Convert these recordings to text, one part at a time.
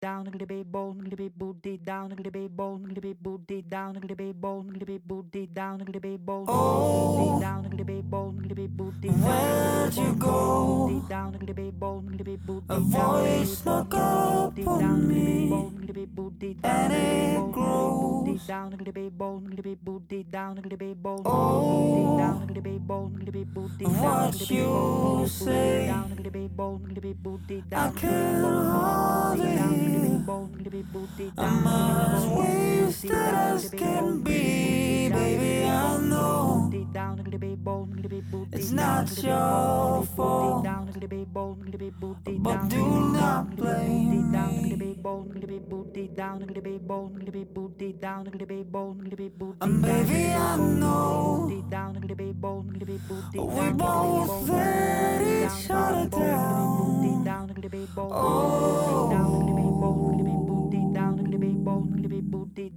down a little bit bone, little bit booty down a little bit bone, little bit booty down a little bit bone, little bit booty down a little bit bone, Oh. down a little bit bone, little bit booty Where'd you go? down a little bit bone, little bit booty A voice snuck up on me, and it grows. down little bit bone, little bit booty down little bit bone, Oh. down little bit bone, little bit booty What you say, down little bit bone, little bit booty I down can't hold it. I'm as wasted as can be, baby. I know it's not your fault, but do not blame me. And baby, I know we both let each other down. Oh.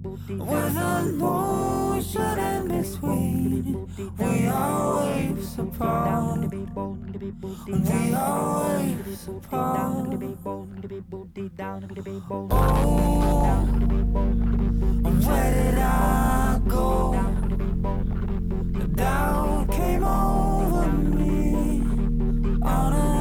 with an ocean in between, we always apart. We always apart. Oh, where did I go? The Doubt came over me unopposed.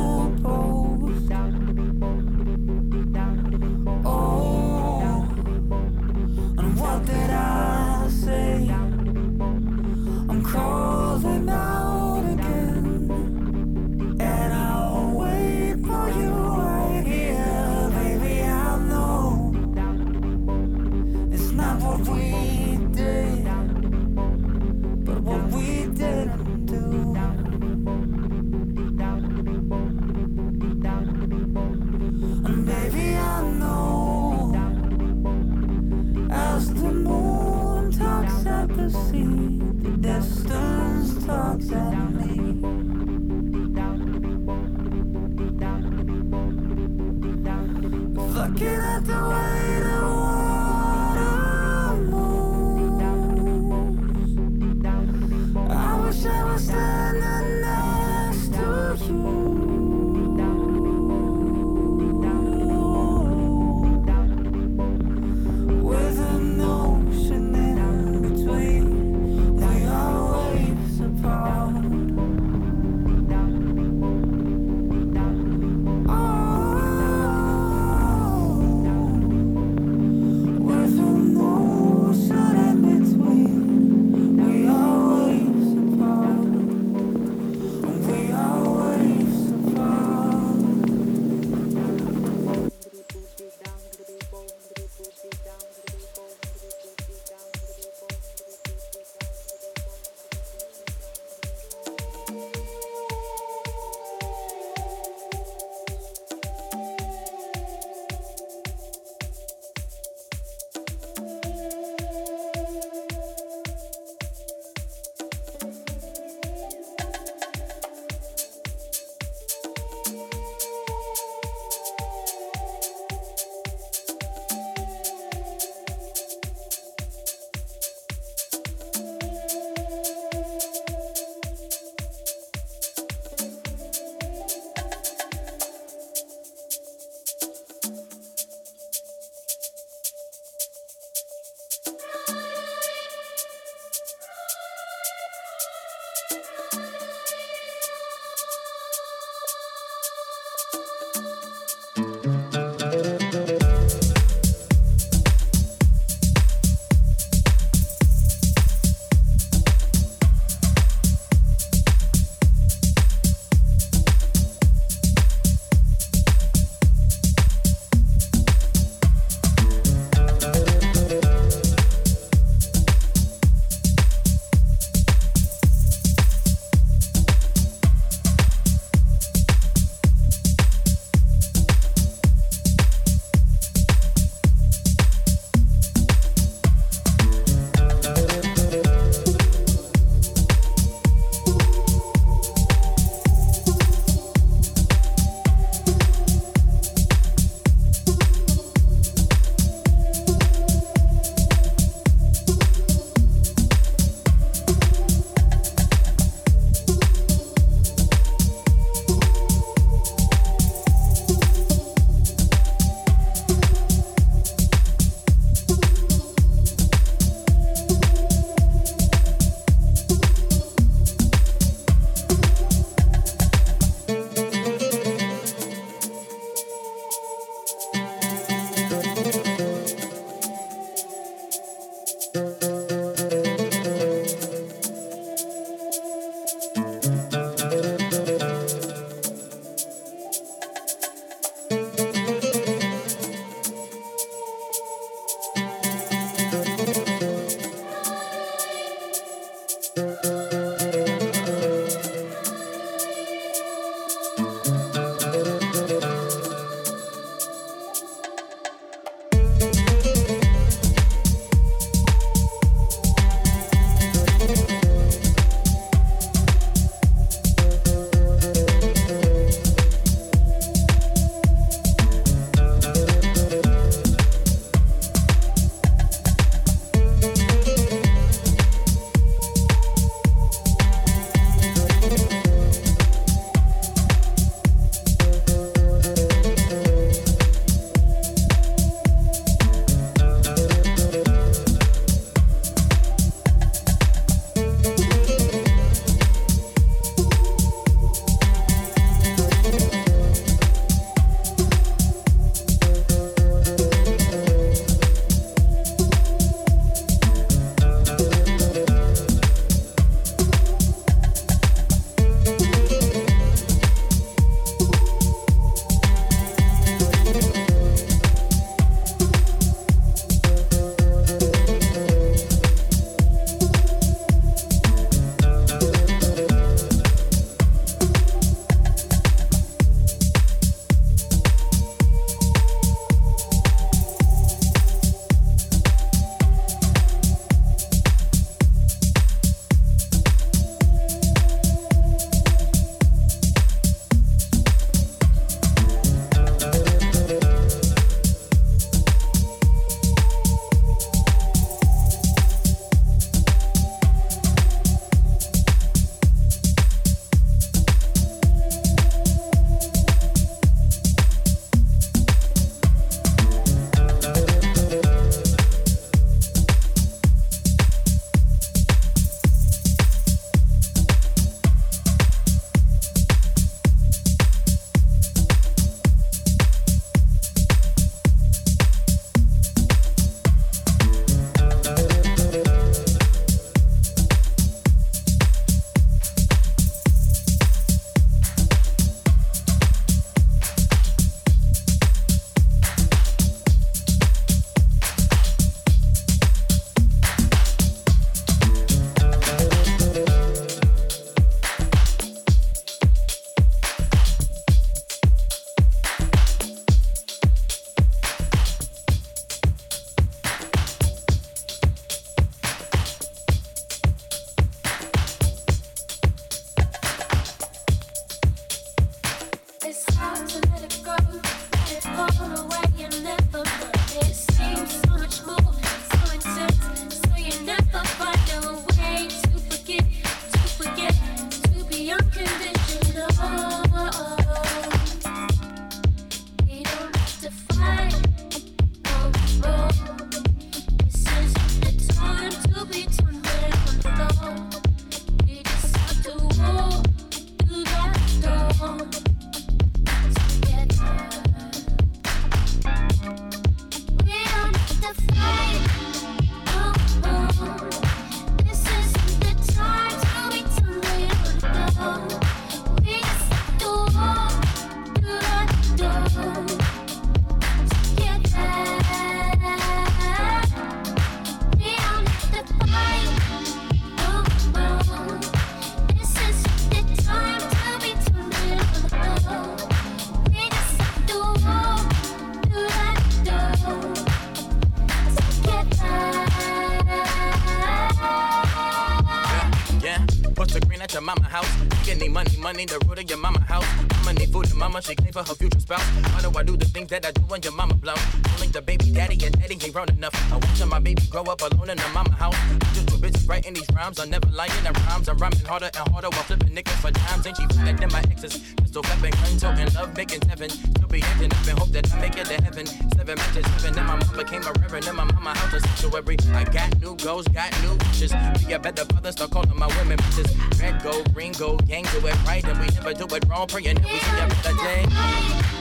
Money, the root of your mama house. Mama need food and mama, she clean for her future spouse. Why do I do the things that I do when your mama blow? Link the baby daddy and daddy ain't grown enough. I watch my baby grow up alone in the mama house. Just two bitches writing these rhymes, I'm never lying in rhymes. I'm rhyming harder and harder while flipping nickels for times. Ain't she better than my exes? Pistol flipping, gun toting, love making heaven. Up and hope that I make it to heaven. Seven matches, seven, and my mom became a reverend. And my mama house a sanctuary. I got new goals, got new wishes. Be a better father, start calling my women bitches. Red, gold, green, gold, gang, do it right, and we never do it wrong. Praying that we see a better day.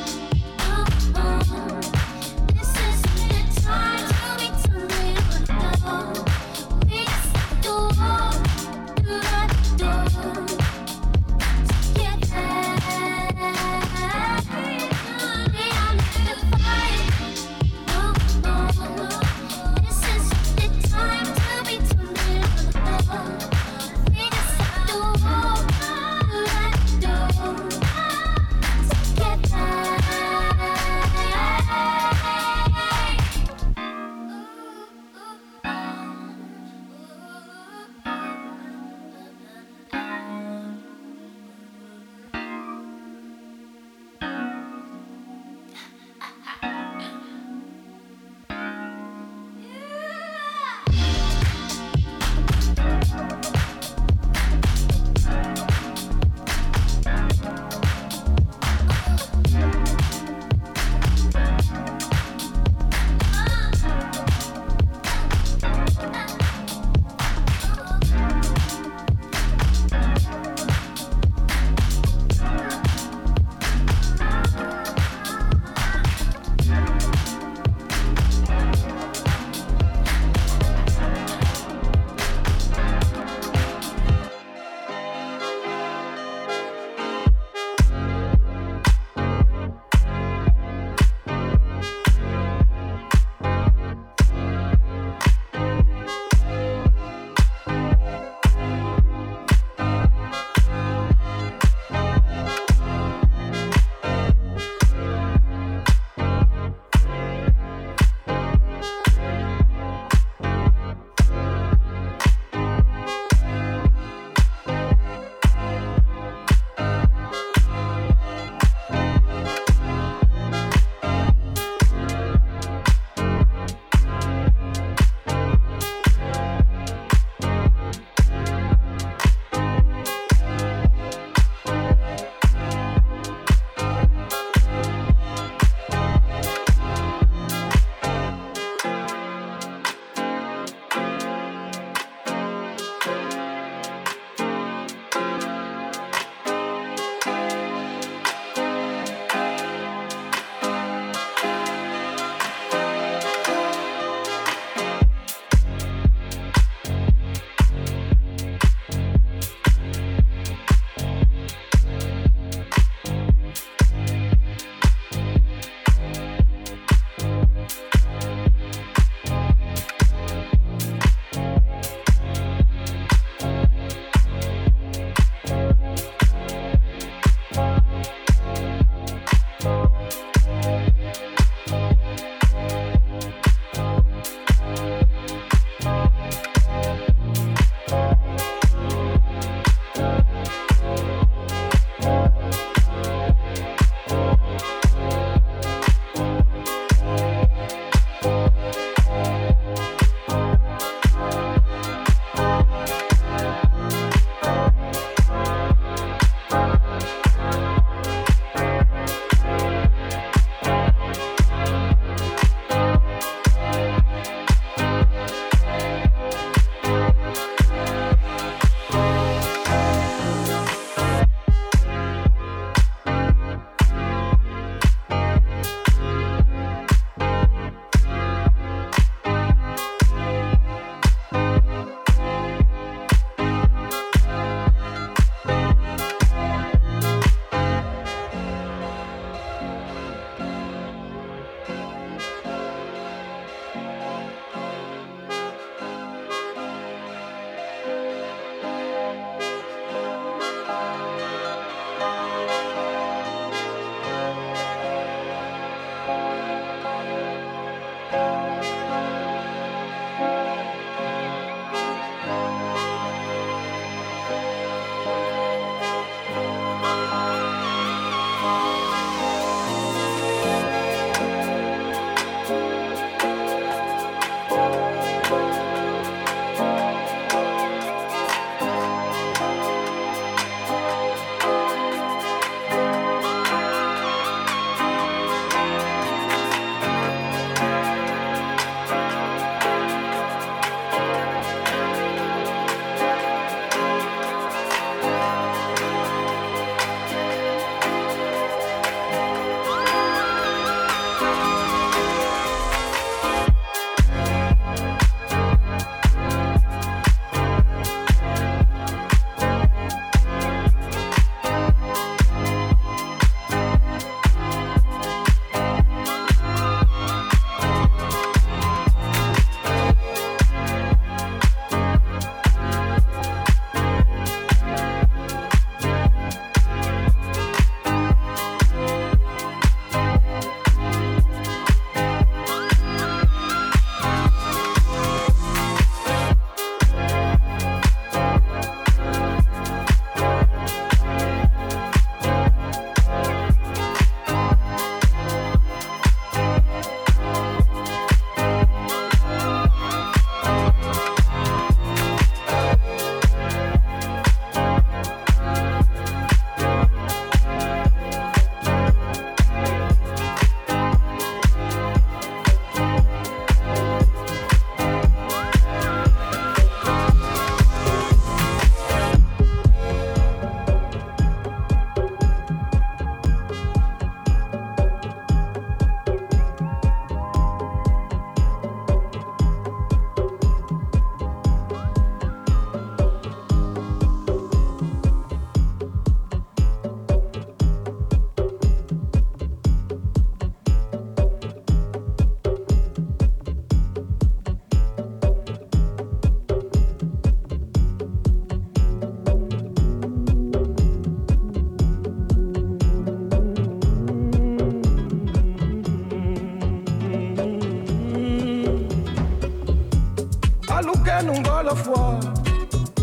Ngolo fois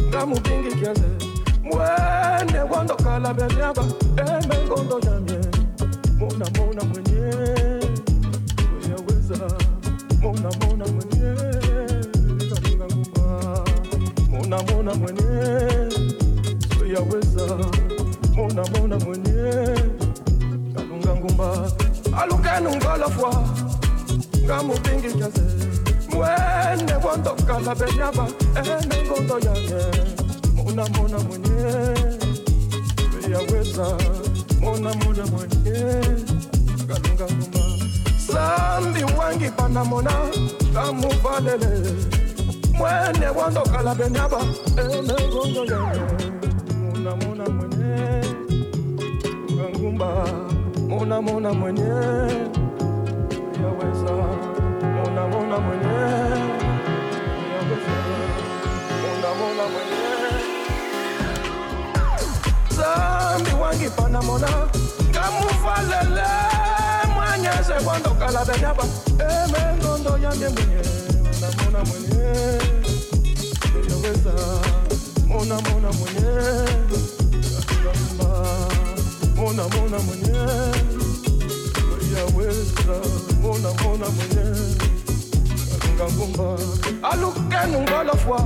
ngamubingi kiaze mwene wandokala benyaba emengondo yamye mona mona mwenye. Uyaweza mona mona mwenye. Kalinga ngumba. Mona mona mwenye. Uyaweza mona mona mwenye. Kalunga ngumba. Alukenu ngolo fois ngamubingi kiaze mwene wandokala benyaba emengondo yamye mona mona mwenye yaweza mona mona mwenye kalunga ngumba sambi wangi pana mona kamuvalele mwene wandokala benyaba emengondo yamye mona mona mwenye kalunga ngumba mona mona mwenye yaweza mona mona mwenye zambi wangi pana mona. Kamufalele mwanyese kwandokala benyaba. Emengondo yande mwenye mona mona mwenye. Yaweza mona mona mwenye. Kalamba, mona mona mwenye. Yaweza mona mona mwenye. Ngangumba alukenu ngolofwa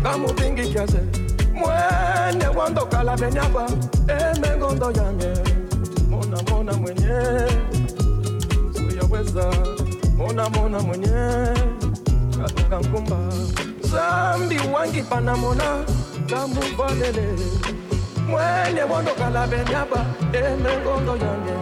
ngamubingi kiaze mwene wandokala benyaba. Emengondo yanye mona mona mwenye. Uyaweza mona mona mwenye. Kalunga ngumba. Zambi wangi pana mona. Kamuvalele mwene wandokala benyaba. Emengondo yanye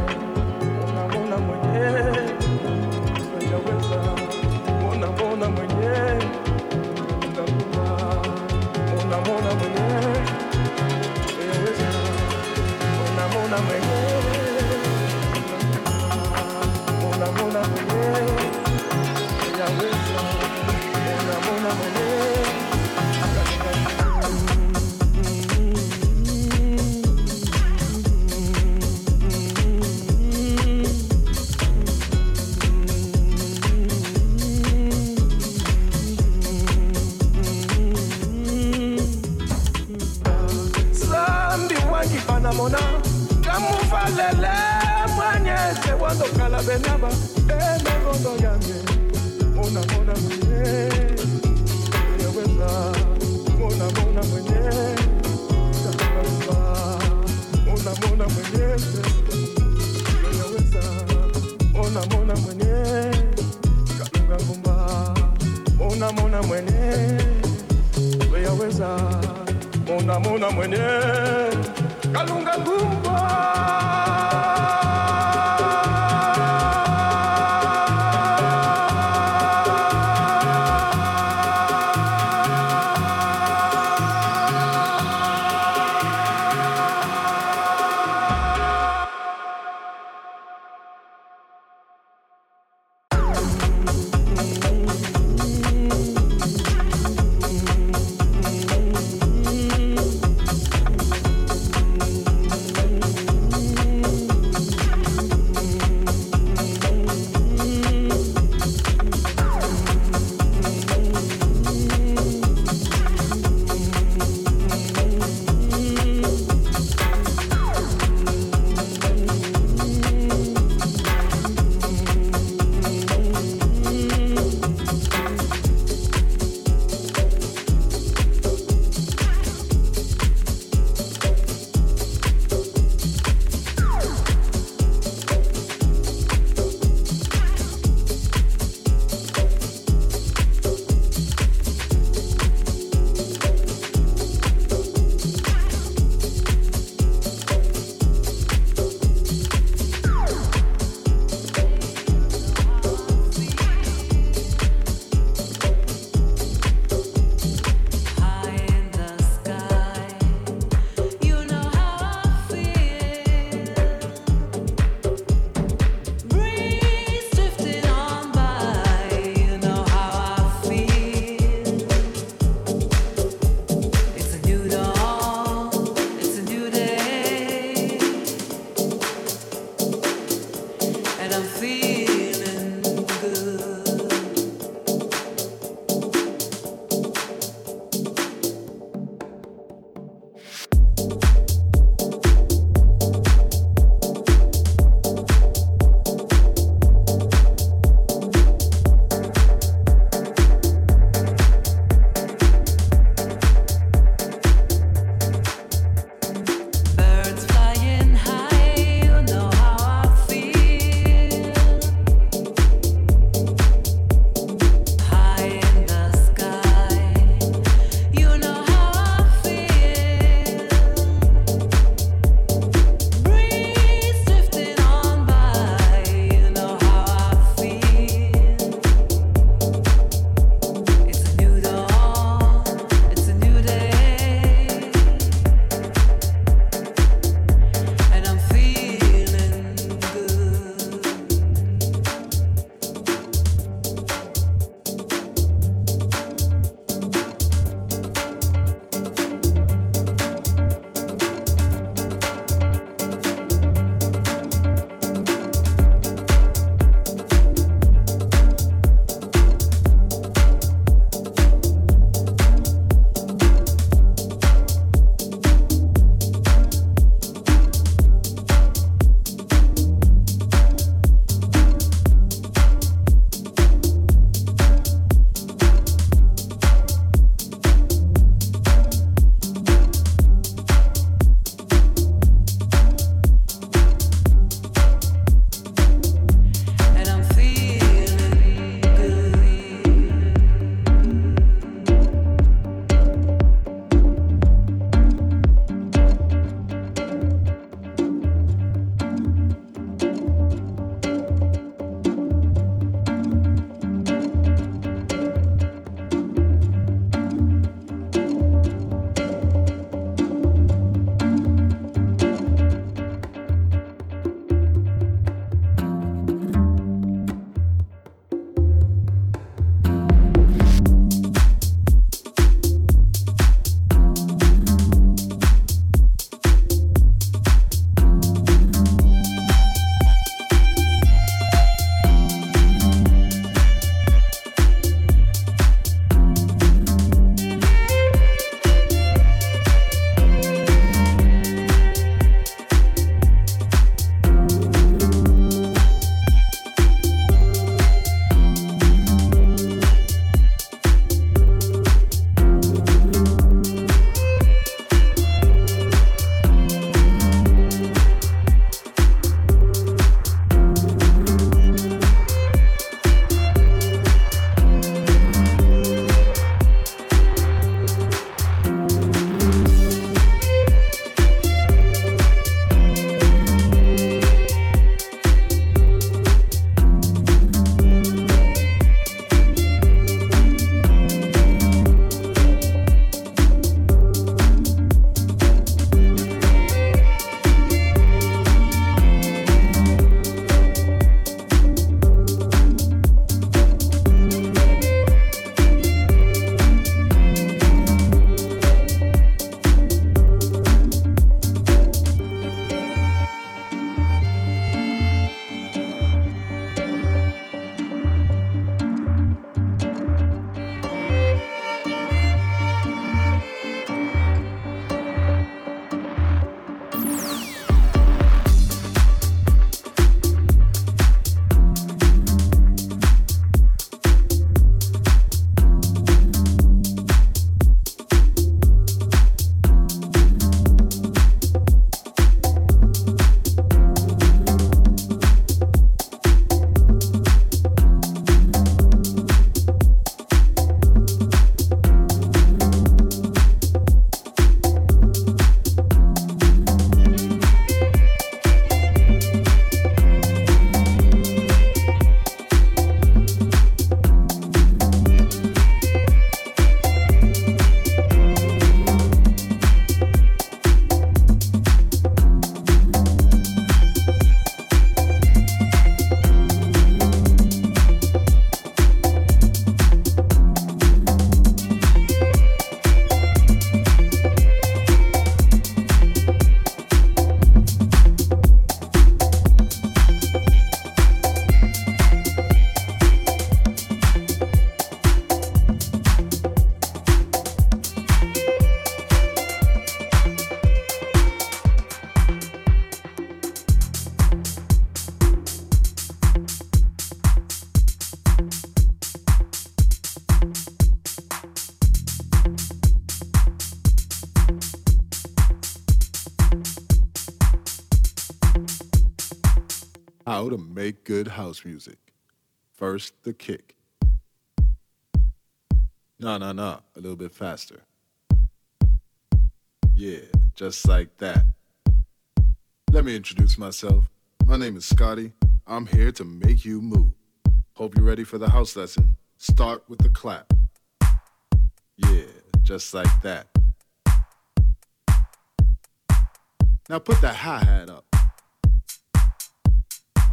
to make good house music. First, the kick. Nah, nah, nah, a little bit faster. Yeah, just like that. Let me introduce myself. My name is Scotty. I'm here to make you move. Hope you're ready for the house lesson. Start with the clap. Yeah, just like that. Now put that hi hat up.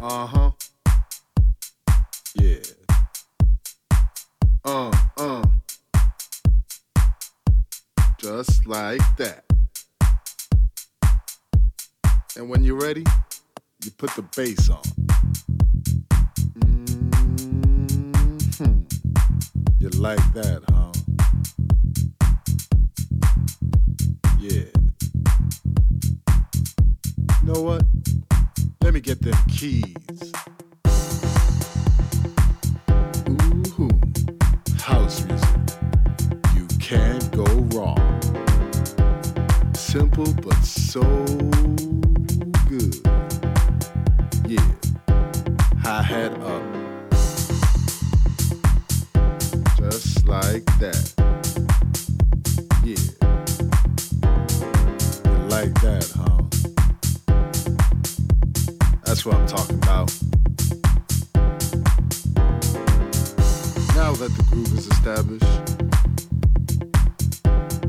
Uh huh. Yeah. Uh, uh. Just like that. And when you're ready, you put the bass on. hmm You like that, huh? Yeah. You know what? Let me get them keys. Ooh, house music. You can't go wrong. Simple but so good. Yeah. Hi hat up. Just like that. Yeah. You like that, huh? That's what I'm talking about. Now that the groove is established,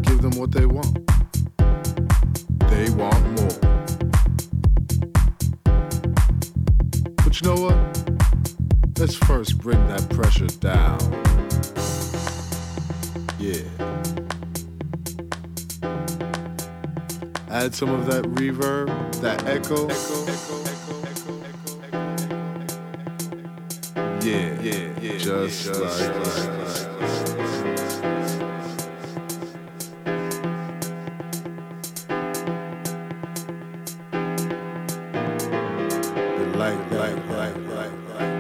give them what they want. They want more. But you know what? Let's first bring that pressure down. Yeah. Add some of that reverb, that echo. Yeah, yeah, yeah. Just, like, You like, like, like, like, like,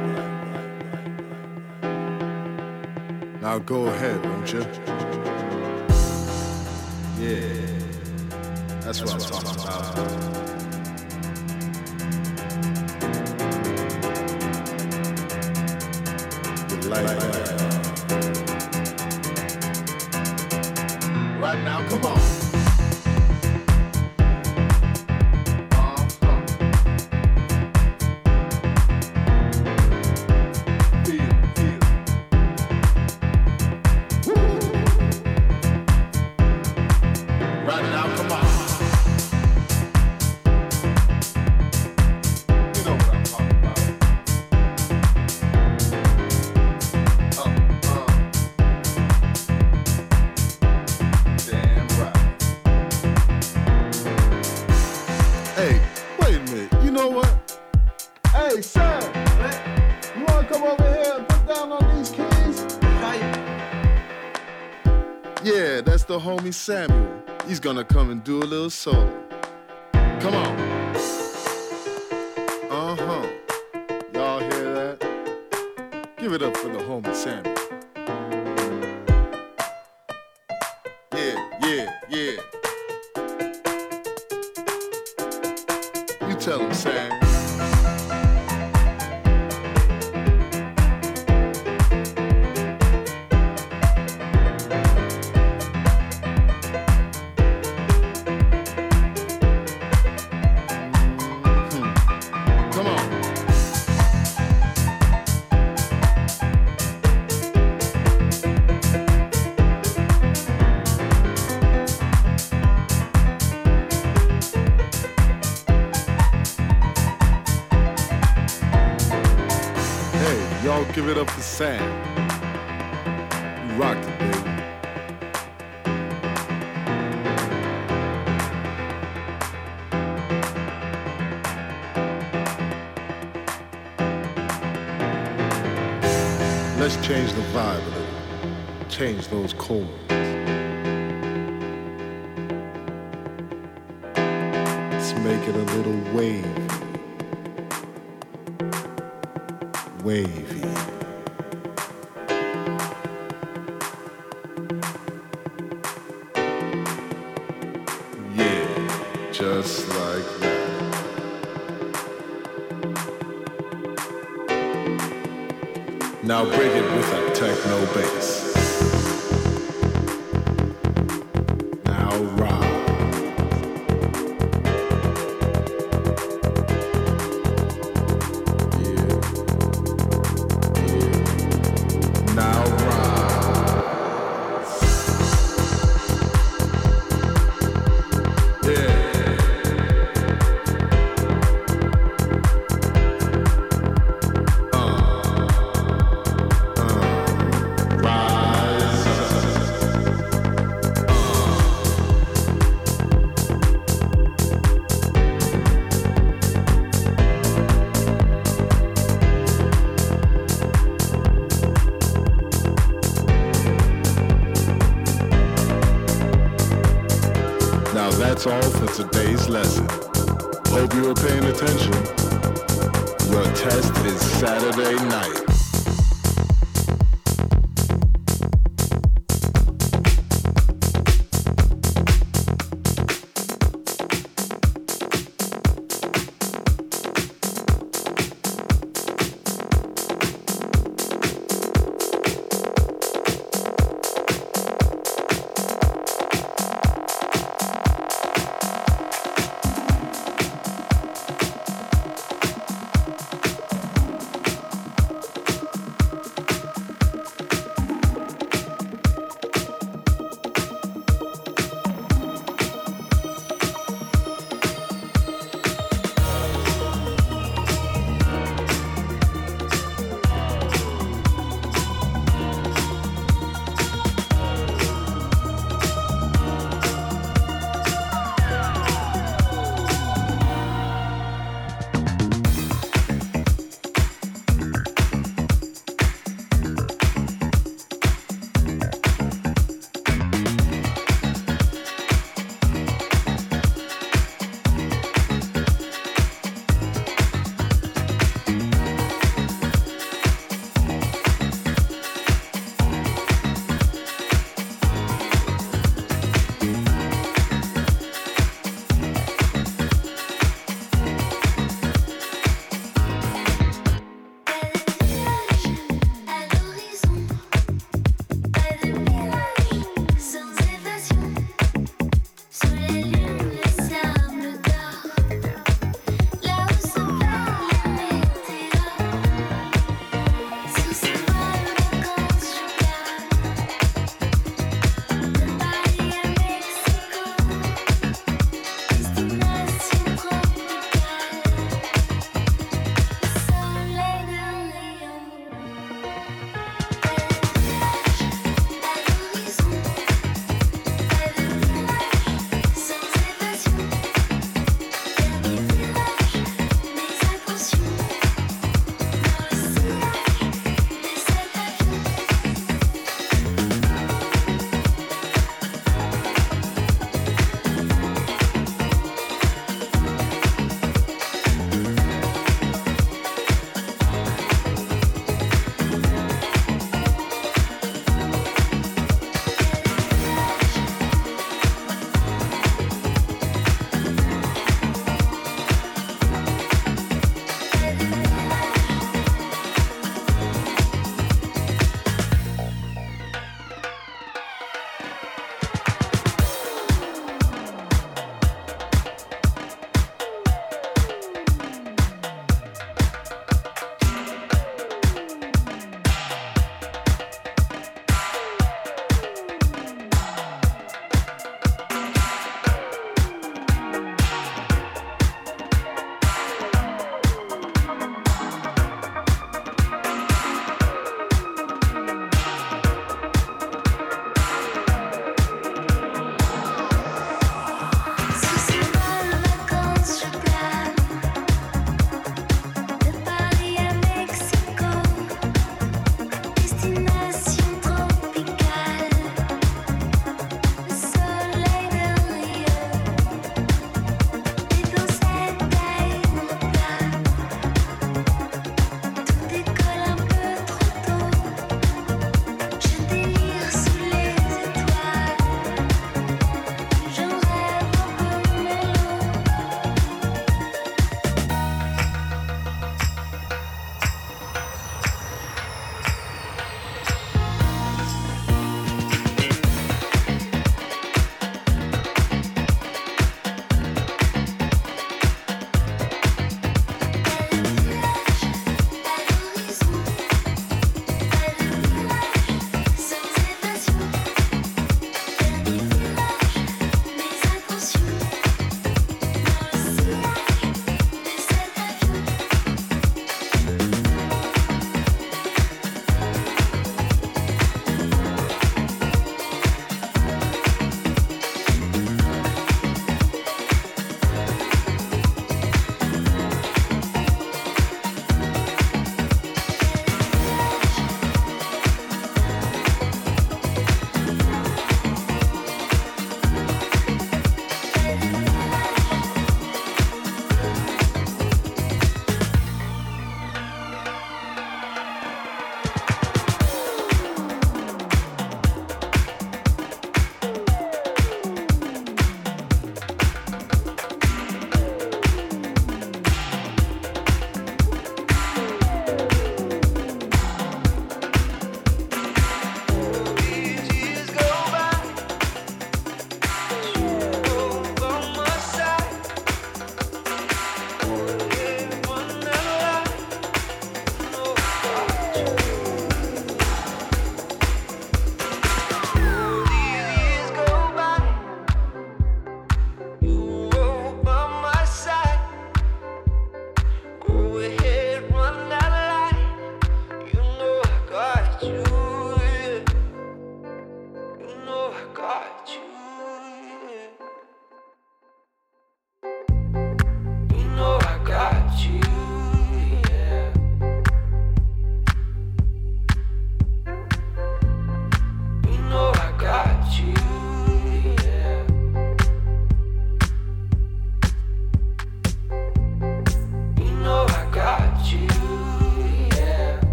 Now go ahead, won't you? Yeah, that's, what I'm talking about. The homie Samuel. He's gonna come and do a little solo. Come on. Let's change the vibe a little. Change those chords. Let's make it a little wavy. Wavy. Yeah, just like that. Now break it techno bass.